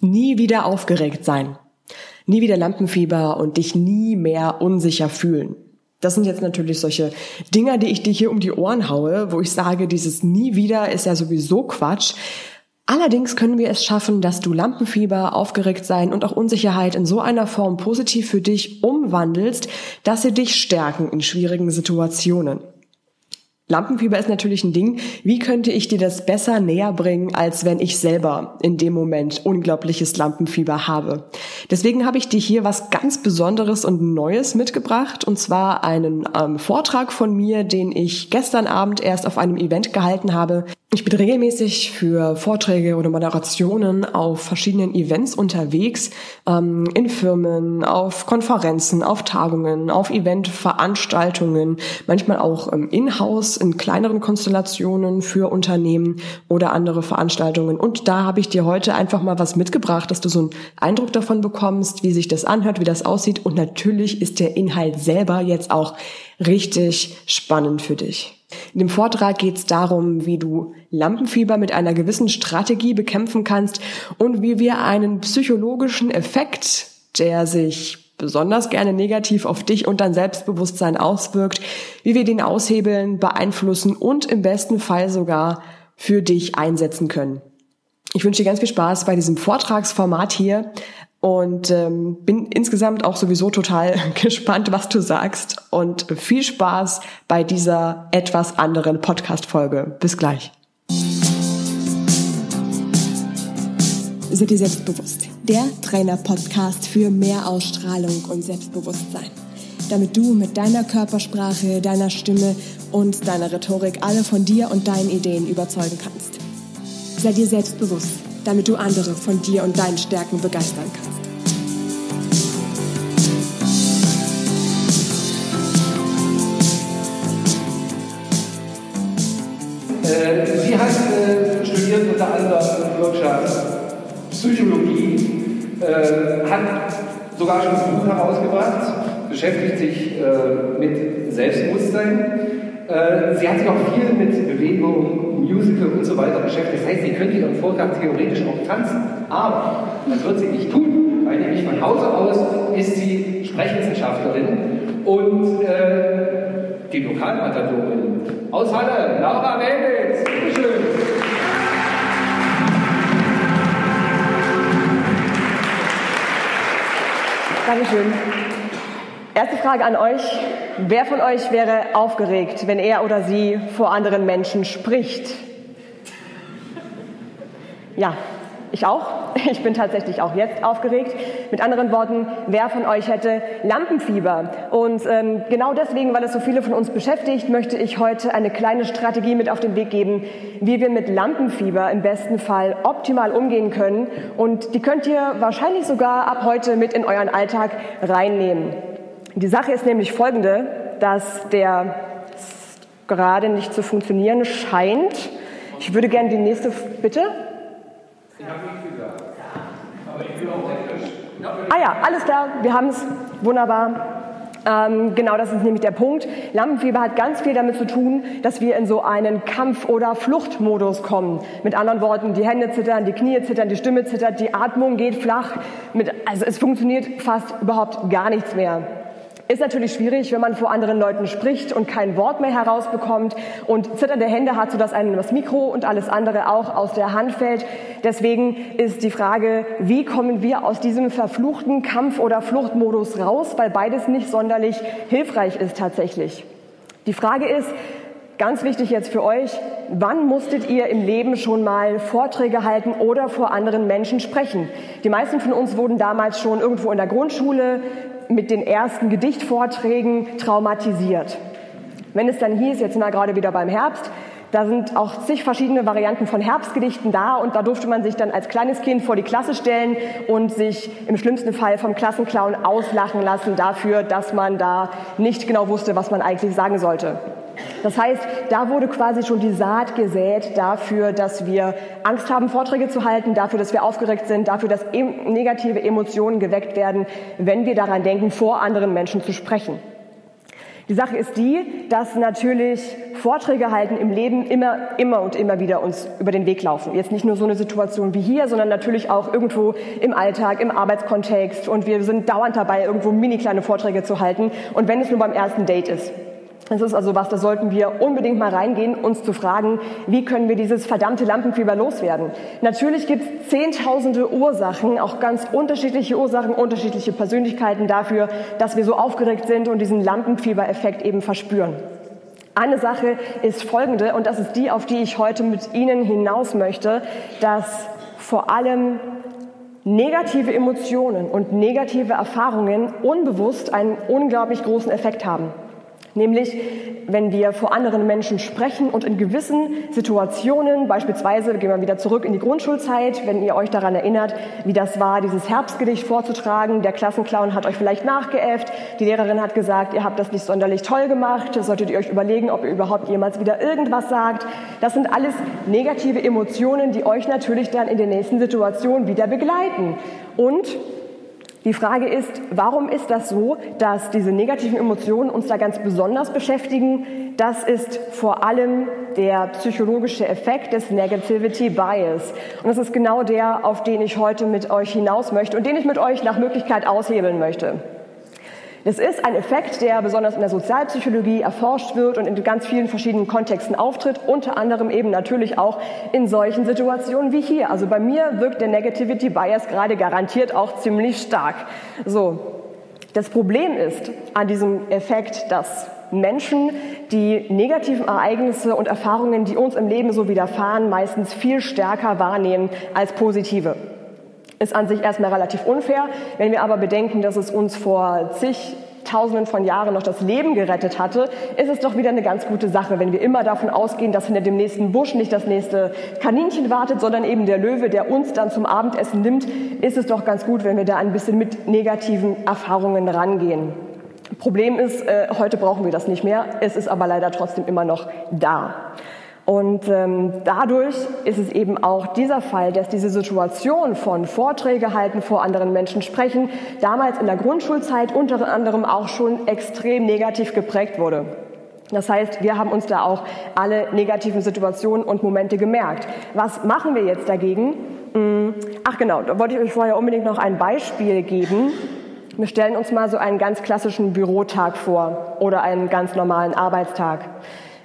Nie wieder aufgeregt sein. Nie wieder Lampenfieber und dich nie mehr unsicher fühlen. Das sind jetzt natürlich solche Dinger, die ich dir hier um die Ohren haue, wo ich sage, dieses nie wieder ist ja sowieso Quatsch. Allerdings können wir es schaffen, dass du Lampenfieber, aufgeregt sein und auch Unsicherheit in so einer Form positiv für dich umwandelst, dass sie dich stärken in schwierigen Situationen. Lampenfieber ist natürlich ein Ding. Wie könnte ich dir das besser näher bringen, als wenn ich selber in dem Moment unglaubliches Lampenfieber habe? Deswegen habe ich dir hier was ganz Besonderes und Neues mitgebracht, und zwar einen ähm, Vortrag von mir, den ich gestern Abend erst auf einem Event gehalten habe. Ich bin regelmäßig für Vorträge oder Moderationen auf verschiedenen Events unterwegs, ähm, in Firmen, auf Konferenzen, auf Tagungen, auf Eventveranstaltungen, manchmal auch ähm, in-house in kleineren Konstellationen für Unternehmen oder andere Veranstaltungen. Und da habe ich dir heute einfach mal was mitgebracht, dass du so einen Eindruck davon bekommst, wie sich das anhört, wie das aussieht. Und natürlich ist der Inhalt selber jetzt auch richtig spannend für dich. In dem Vortrag geht es darum, wie du Lampenfieber mit einer gewissen Strategie bekämpfen kannst und wie wir einen psychologischen Effekt, der sich besonders gerne negativ auf dich und dein Selbstbewusstsein auswirkt, wie wir den aushebeln, beeinflussen und im besten Fall sogar für dich einsetzen können. Ich wünsche dir ganz viel Spaß bei diesem Vortragsformat hier und ähm, bin insgesamt auch sowieso total gespannt, was du sagst und viel Spaß bei dieser etwas anderen Podcast-Folge. Bis gleich. Sei dir selbstbewusst. Der Trainer-Podcast für mehr Ausstrahlung und Selbstbewusstsein. Damit du mit deiner Körpersprache, deiner Stimme und deiner Rhetorik alle von dir und deinen Ideen überzeugen kannst. Sei dir selbstbewusst damit du andere von dir und deinen Stärken begeistern kannst. Äh, sie hat äh, studiert unter anderem Wirtschaft, Psychologie, äh, hat sogar schon ein Buch herausgebracht, beschäftigt sich mit Selbstbewusstsein. Sie hat sich auch viel mit Bewegung, Musical und so weiter beschäftigt. Das heißt, sie könnte ihren Vortrag theoretisch auch tanzen, aber das wird sie nicht tun, weil nämlich von Hause aus ist sie Sprechwissenschaftlerin und äh, die Lokalmatadorin aus Halle, Laura Welwitz. Bitteschön. Dankeschön. Erste Frage an euch. Wer von euch wäre aufgeregt, wenn er oder sie vor anderen Menschen spricht? Ja, ich auch. Ich bin tatsächlich auch jetzt aufgeregt. Mit anderen Worten, wer von euch hätte Lampenfieber? Und ähm, genau deswegen, weil es so viele von uns beschäftigt, möchte ich heute eine kleine Strategie mit auf den Weg geben, wie wir mit Lampenfieber im besten Fall optimal umgehen können. Und die könnt ihr wahrscheinlich sogar ab heute mit in euren Alltag reinnehmen. Die Sache ist nämlich folgende, dass der gerade nicht zu funktionieren scheint. Ich würde gerne die nächste, bitte? Ich habe nichts gesagt. Aber ich will auch technisch. Ah ja, alles klar, wir haben es. Wunderbar. Ähm, genau, das ist nämlich der Punkt. Lampenfieber hat ganz viel damit zu tun, dass wir in so einen Kampf- oder Fluchtmodus kommen. Mit anderen Worten, die Hände zittern, die Knie zittern, die Stimme zittert, die Atmung geht flach. Mit, also es funktioniert fast überhaupt gar nichts mehr. Ist natürlich schwierig, wenn man vor anderen Leuten spricht und kein Wort mehr herausbekommt und zitternde Hände hat, sodass einem das Mikro und alles andere auch aus der Hand fällt. Deswegen ist die Frage, wie kommen wir aus diesem verfluchten Kampf- oder Fluchtmodus raus, weil beides nicht sonderlich hilfreich ist tatsächlich. Die Frage ist, Ganz wichtig jetzt für euch, wann musstet ihr im Leben schon mal Vorträge halten oder vor anderen Menschen sprechen? Die meisten von uns wurden damals schon irgendwo in der Grundschule mit den ersten Gedichtvorträgen traumatisiert. Wenn es dann hieß, jetzt sind wir gerade wieder beim Herbst, da sind auch zig verschiedene Varianten von Herbstgedichten da und da durfte man sich dann als kleines Kind vor die Klasse stellen und sich im schlimmsten Fall vom Klassenclown auslachen lassen dafür, dass man da nicht genau wusste, was man eigentlich sagen sollte. Das heißt, da wurde quasi schon die Saat gesät dafür, dass wir Angst haben, Vorträge zu halten, dafür, dass wir aufgeregt sind, dafür, dass negative Emotionen geweckt werden, wenn wir daran denken, vor anderen Menschen zu sprechen. Die Sache ist die, dass natürlich Vorträge halten im Leben immer, immer und immer wieder uns über den Weg laufen. Jetzt nicht nur so eine Situation wie hier, sondern natürlich auch irgendwo im Alltag, im Arbeitskontext. Und wir sind dauernd dabei, irgendwo mini kleine Vorträge zu halten. Und wenn es nur beim ersten Date ist. Das ist also was, da sollten wir unbedingt mal reingehen, uns zu fragen, wie können wir dieses verdammte Lampenfieber loswerden. Natürlich gibt es zehntausende Ursachen, auch ganz unterschiedliche Ursachen, unterschiedliche Persönlichkeiten dafür, dass wir so aufgeregt sind und diesen Lampenfiebereffekt eben verspüren. Eine Sache ist folgende, und das ist die, auf die ich heute mit Ihnen hinaus möchte, dass vor allem negative Emotionen und negative Erfahrungen unbewusst einen unglaublich großen Effekt haben. Nämlich, wenn wir vor anderen Menschen sprechen und in gewissen Situationen, beispielsweise, gehen wir wieder zurück in die Grundschulzeit, wenn ihr euch daran erinnert, wie das war, dieses Herbstgedicht vorzutragen, der Klassenclown hat euch vielleicht nachgeäfft, die Lehrerin hat gesagt, ihr habt das nicht sonderlich toll gemacht, solltet ihr euch überlegen, ob ihr überhaupt jemals wieder irgendwas sagt. Das sind alles negative Emotionen, die euch natürlich dann in der nächsten Situation wieder begleiten. Und die Frage ist, warum ist das so, dass diese negativen Emotionen uns da ganz besonders beschäftigen? Das ist vor allem der psychologische Effekt des Negativity Bias. Und das ist genau der, auf den ich heute mit euch hinaus möchte und den ich mit euch nach Möglichkeit aushebeln möchte. Es ist ein Effekt, der besonders in der Sozialpsychologie erforscht wird und in ganz vielen verschiedenen Kontexten auftritt, unter anderem eben natürlich auch in solchen Situationen wie hier. Also bei mir wirkt der Negativity Bias gerade garantiert auch ziemlich stark. So. Das Problem ist an diesem Effekt, dass Menschen die negativen Ereignisse und Erfahrungen, die uns im Leben so widerfahren, meistens viel stärker wahrnehmen als positive. Ist an sich erstmal relativ unfair. Wenn wir aber bedenken, dass es uns vor zig Tausenden von Jahren noch das Leben gerettet hatte, ist es doch wieder eine ganz gute Sache, wenn wir immer davon ausgehen, dass hinter dem nächsten Busch nicht das nächste Kaninchen wartet, sondern eben der Löwe, der uns dann zum Abendessen nimmt, ist es doch ganz gut, wenn wir da ein bisschen mit negativen Erfahrungen rangehen. Problem ist, äh, heute brauchen wir das nicht mehr. Es ist aber leider trotzdem immer noch da. Und ähm, dadurch ist es eben auch dieser Fall, dass diese Situation von Vorträge halten, vor anderen Menschen sprechen, damals in der Grundschulzeit unter anderem auch schon extrem negativ geprägt wurde. Das heißt, wir haben uns da auch alle negativen Situationen und Momente gemerkt. Was machen wir jetzt dagegen? Hm, ach genau, da wollte ich euch vorher unbedingt noch ein Beispiel geben. Wir stellen uns mal so einen ganz klassischen Bürotag vor oder einen ganz normalen Arbeitstag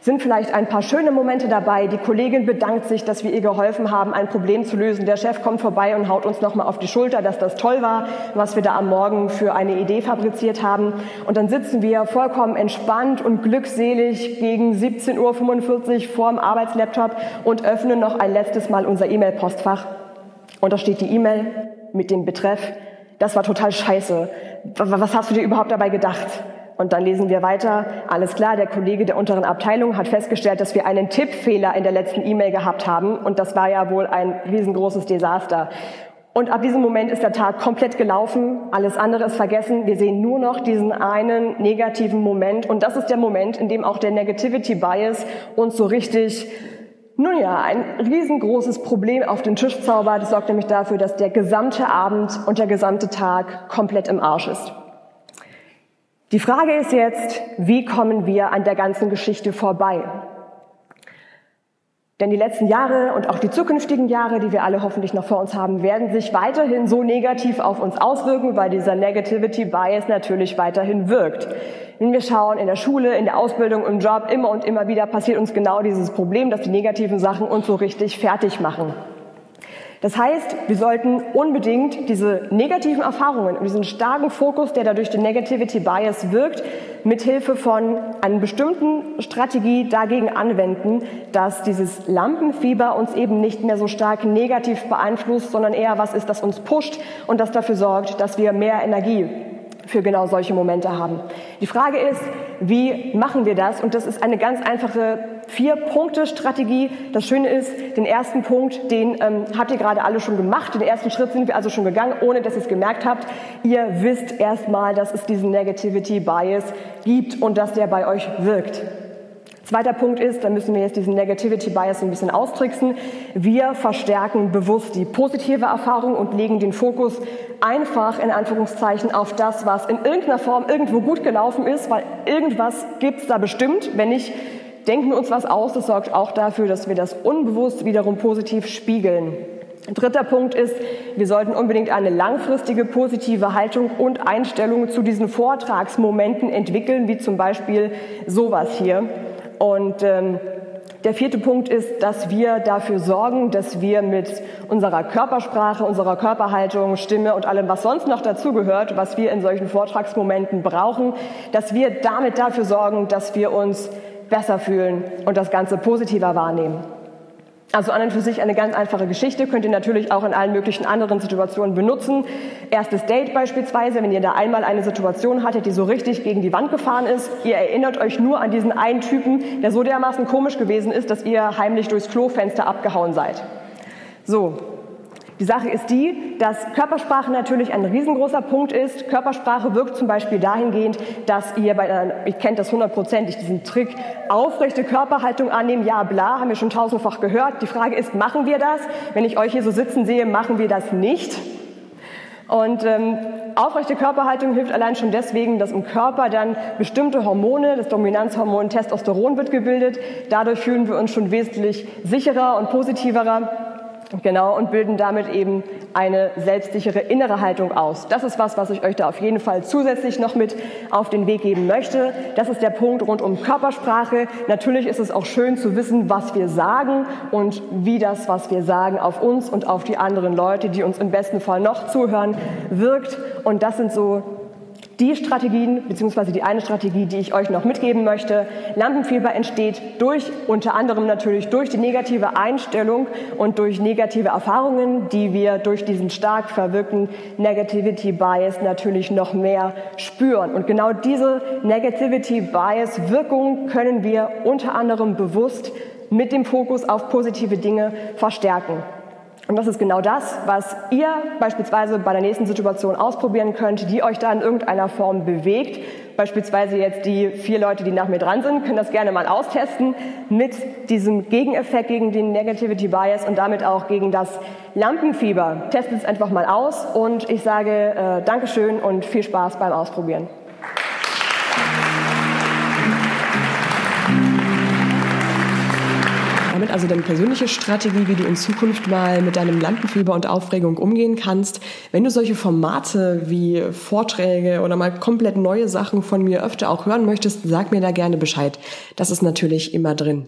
sind vielleicht ein paar schöne Momente dabei. Die Kollegin bedankt sich, dass wir ihr geholfen haben, ein Problem zu lösen. Der Chef kommt vorbei und haut uns nochmal auf die Schulter, dass das toll war, was wir da am Morgen für eine Idee fabriziert haben. Und dann sitzen wir vollkommen entspannt und glückselig gegen 17.45 Uhr vorm Arbeitslaptop und öffnen noch ein letztes Mal unser E-Mail-Postfach. Und da steht die E-Mail mit dem Betreff, das war total scheiße. Was hast du dir überhaupt dabei gedacht? Und dann lesen wir weiter, alles klar, der Kollege der unteren Abteilung hat festgestellt, dass wir einen Tippfehler in der letzten E-Mail gehabt haben und das war ja wohl ein riesengroßes Desaster. Und ab diesem Moment ist der Tag komplett gelaufen, alles andere ist vergessen, wir sehen nur noch diesen einen negativen Moment und das ist der Moment, in dem auch der Negativity Bias uns so richtig nun ja, ein riesengroßes Problem auf den Tisch zaubert. Das sorgt nämlich dafür, dass der gesamte Abend und der gesamte Tag komplett im Arsch ist. Die Frage ist jetzt, wie kommen wir an der ganzen Geschichte vorbei? Denn die letzten Jahre und auch die zukünftigen Jahre, die wir alle hoffentlich noch vor uns haben, werden sich weiterhin so negativ auf uns auswirken, weil dieser Negativity Bias natürlich weiterhin wirkt. Wenn wir schauen, in der Schule, in der Ausbildung, im Job, immer und immer wieder passiert uns genau dieses Problem, dass die negativen Sachen uns so richtig fertig machen. Das heißt, wir sollten unbedingt diese negativen Erfahrungen und diesen starken Fokus, der dadurch den Negativity Bias wirkt, mithilfe von einer bestimmten Strategie dagegen anwenden, dass dieses Lampenfieber uns eben nicht mehr so stark negativ beeinflusst, sondern eher was ist, das uns pusht und das dafür sorgt, dass wir mehr Energie für genau solche Momente haben. Die Frage ist, wie machen wir das? Und das ist eine ganz einfache Vier-Punkte-Strategie. Das Schöne ist, den ersten Punkt, den ähm, habt ihr gerade alle schon gemacht. Den ersten Schritt sind wir also schon gegangen, ohne dass ihr es gemerkt habt. Ihr wisst erstmal, dass es diesen Negativity Bias gibt und dass der bei euch wirkt. Zweiter Punkt ist, da müssen wir jetzt diesen Negativity Bias ein bisschen austricksen. Wir verstärken bewusst die positive Erfahrung und legen den Fokus einfach in Anführungszeichen auf das, was in irgendeiner Form irgendwo gut gelaufen ist, weil irgendwas gibt's da bestimmt. Wenn nicht, denken wir uns was aus. Das sorgt auch dafür, dass wir das unbewusst wiederum positiv spiegeln. Dritter Punkt ist, wir sollten unbedingt eine langfristige positive Haltung und Einstellung zu diesen Vortragsmomenten entwickeln, wie zum Beispiel sowas hier. Und ähm, der vierte Punkt ist, dass wir dafür sorgen, dass wir mit unserer Körpersprache, unserer Körperhaltung, Stimme und allem, was sonst noch dazugehört, was wir in solchen Vortragsmomenten brauchen, dass wir damit dafür sorgen, dass wir uns besser fühlen und das Ganze positiver wahrnehmen. Also an und für sich eine ganz einfache Geschichte, könnt ihr natürlich auch in allen möglichen anderen Situationen benutzen. Erstes Date beispielsweise, wenn ihr da einmal eine Situation hattet, die so richtig gegen die Wand gefahren ist, ihr erinnert euch nur an diesen einen Typen, der so dermaßen komisch gewesen ist, dass ihr heimlich durchs Klofenster abgehauen seid. So, die Sache ist die, dass Körpersprache natürlich ein riesengroßer Punkt ist. Körpersprache wirkt zum Beispiel dahingehend, dass ihr bei einer, ich kennt das hundertprozentig, diesen Trick, aufrechte Körperhaltung annehmen, ja bla, haben wir schon tausendfach gehört. Die Frage ist, machen wir das? Wenn ich euch hier so sitzen sehe, machen wir das nicht. Und ähm, aufrechte Körperhaltung hilft allein schon deswegen, dass im Körper dann bestimmte Hormone, das Dominanzhormon Testosteron wird gebildet. Dadurch fühlen wir uns schon wesentlich sicherer und positiverer Genau, und bilden damit eben eine selbstsichere innere Haltung aus. Das ist was, was ich euch da auf jeden Fall zusätzlich noch mit auf den Weg geben möchte. Das ist der Punkt rund um Körpersprache. Natürlich ist es auch schön zu wissen, was wir sagen und wie das, was wir sagen, auf uns und auf die anderen Leute, die uns im besten Fall noch zuhören, wirkt. Und das sind so die Strategien, beziehungsweise die eine Strategie, die ich euch noch mitgeben möchte. Lampenfieber entsteht durch, unter anderem natürlich durch die negative Einstellung und durch negative Erfahrungen, die wir durch diesen stark verwirkten Negativity Bias natürlich noch mehr spüren. Und genau diese Negativity Bias Wirkung können wir unter anderem bewusst mit dem Fokus auf positive Dinge verstärken. Und das ist genau das, was ihr beispielsweise bei der nächsten Situation ausprobieren könnt, die euch da in irgendeiner Form bewegt. Beispielsweise jetzt die vier Leute, die nach mir dran sind, können das gerne mal austesten mit diesem Gegeneffekt gegen den Negativity Bias und damit auch gegen das Lampenfieber. Testet es einfach mal aus und ich sage äh, Dankeschön und viel Spaß beim Ausprobieren. Also deine persönliche Strategie, wie du in Zukunft mal mit deinem Lampenfieber und Aufregung umgehen kannst. Wenn du solche Formate wie Vorträge oder mal komplett neue Sachen von mir öfter auch hören möchtest, sag mir da gerne Bescheid. Das ist natürlich immer drin.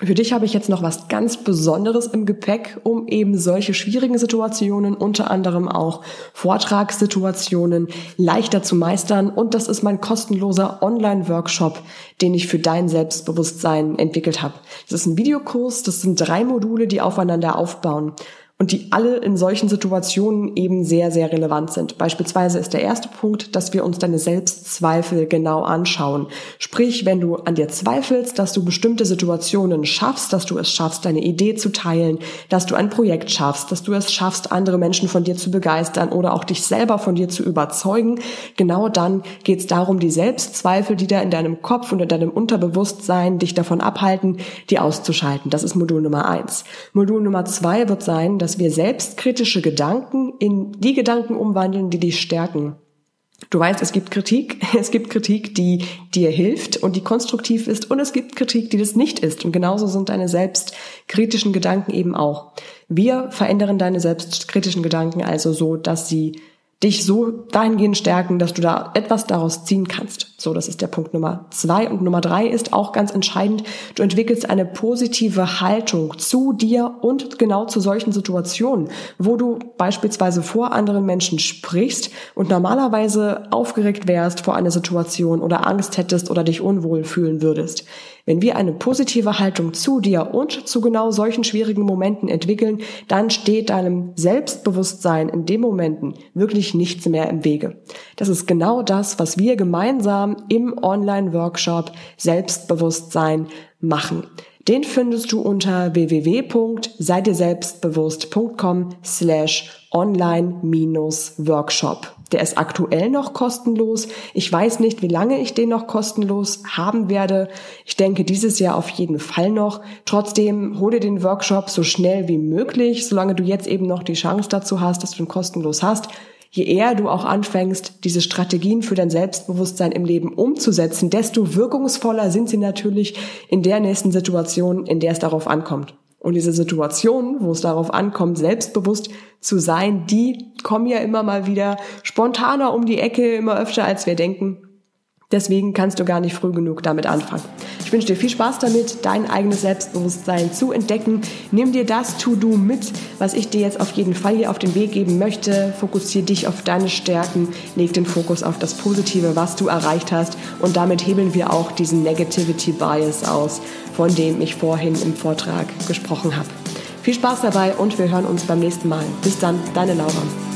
Für dich habe ich jetzt noch was ganz Besonderes im Gepäck, um eben solche schwierigen Situationen, unter anderem auch Vortragssituationen, leichter zu meistern. Und das ist mein kostenloser Online-Workshop, den ich für dein Selbstbewusstsein entwickelt habe. Das ist ein Videokurs, das sind drei Module, die aufeinander aufbauen und die alle in solchen Situationen eben sehr, sehr relevant sind. Beispielsweise ist der erste Punkt, dass wir uns deine Selbstzweifel genau anschauen. Sprich, wenn du an dir zweifelst, dass du bestimmte Situationen schaffst, dass du es schaffst, deine Idee zu teilen, dass du ein Projekt schaffst, dass du es schaffst, andere Menschen von dir zu begeistern oder auch dich selber von dir zu überzeugen, genau dann geht es darum, die Selbstzweifel, die da in deinem Kopf und in deinem Unterbewusstsein dich davon abhalten, die auszuschalten. Das ist Modul Nummer eins. Modul Nummer zwei wird sein, dass wir selbstkritische Gedanken in die Gedanken umwandeln, die dich stärken. Du weißt, es gibt Kritik, es gibt Kritik, die dir hilft und die konstruktiv ist und es gibt Kritik, die das nicht ist. Und genauso sind deine selbstkritischen Gedanken eben auch. Wir verändern deine selbstkritischen Gedanken also so, dass sie dich so dahingehend stärken, dass du da etwas daraus ziehen kannst. So, das ist der Punkt Nummer zwei. Und Nummer drei ist auch ganz entscheidend. Du entwickelst eine positive Haltung zu dir und genau zu solchen Situationen, wo du beispielsweise vor anderen Menschen sprichst und normalerweise aufgeregt wärst vor einer Situation oder Angst hättest oder dich unwohl fühlen würdest. Wenn wir eine positive Haltung zu dir und zu genau solchen schwierigen Momenten entwickeln, dann steht deinem Selbstbewusstsein in den Momenten wirklich nichts mehr im Wege. Das ist genau das, was wir gemeinsam im Online-Workshop Selbstbewusstsein machen. Den findest du unter www.seidierselbstbewusst.com slash online-workshop. Der ist aktuell noch kostenlos. Ich weiß nicht, wie lange ich den noch kostenlos haben werde. Ich denke dieses Jahr auf jeden Fall noch. Trotzdem hole den Workshop so schnell wie möglich, solange du jetzt eben noch die Chance dazu hast, dass du ihn kostenlos hast. Je eher du auch anfängst, diese Strategien für dein Selbstbewusstsein im Leben umzusetzen, desto wirkungsvoller sind sie natürlich in der nächsten Situation, in der es darauf ankommt. Und diese Situationen, wo es darauf ankommt, selbstbewusst zu sein, die kommen ja immer mal wieder spontaner um die Ecke, immer öfter als wir denken. Deswegen kannst du gar nicht früh genug damit anfangen. Ich wünsche dir viel Spaß damit, dein eigenes Selbstbewusstsein zu entdecken. Nimm dir das To-Do mit, was ich dir jetzt auf jeden Fall hier auf den Weg geben möchte. Fokussiere dich auf deine Stärken, leg den Fokus auf das Positive, was du erreicht hast. Und damit hebeln wir auch diesen Negativity Bias aus, von dem ich vorhin im Vortrag gesprochen habe. Viel Spaß dabei und wir hören uns beim nächsten Mal. Bis dann, deine Laura.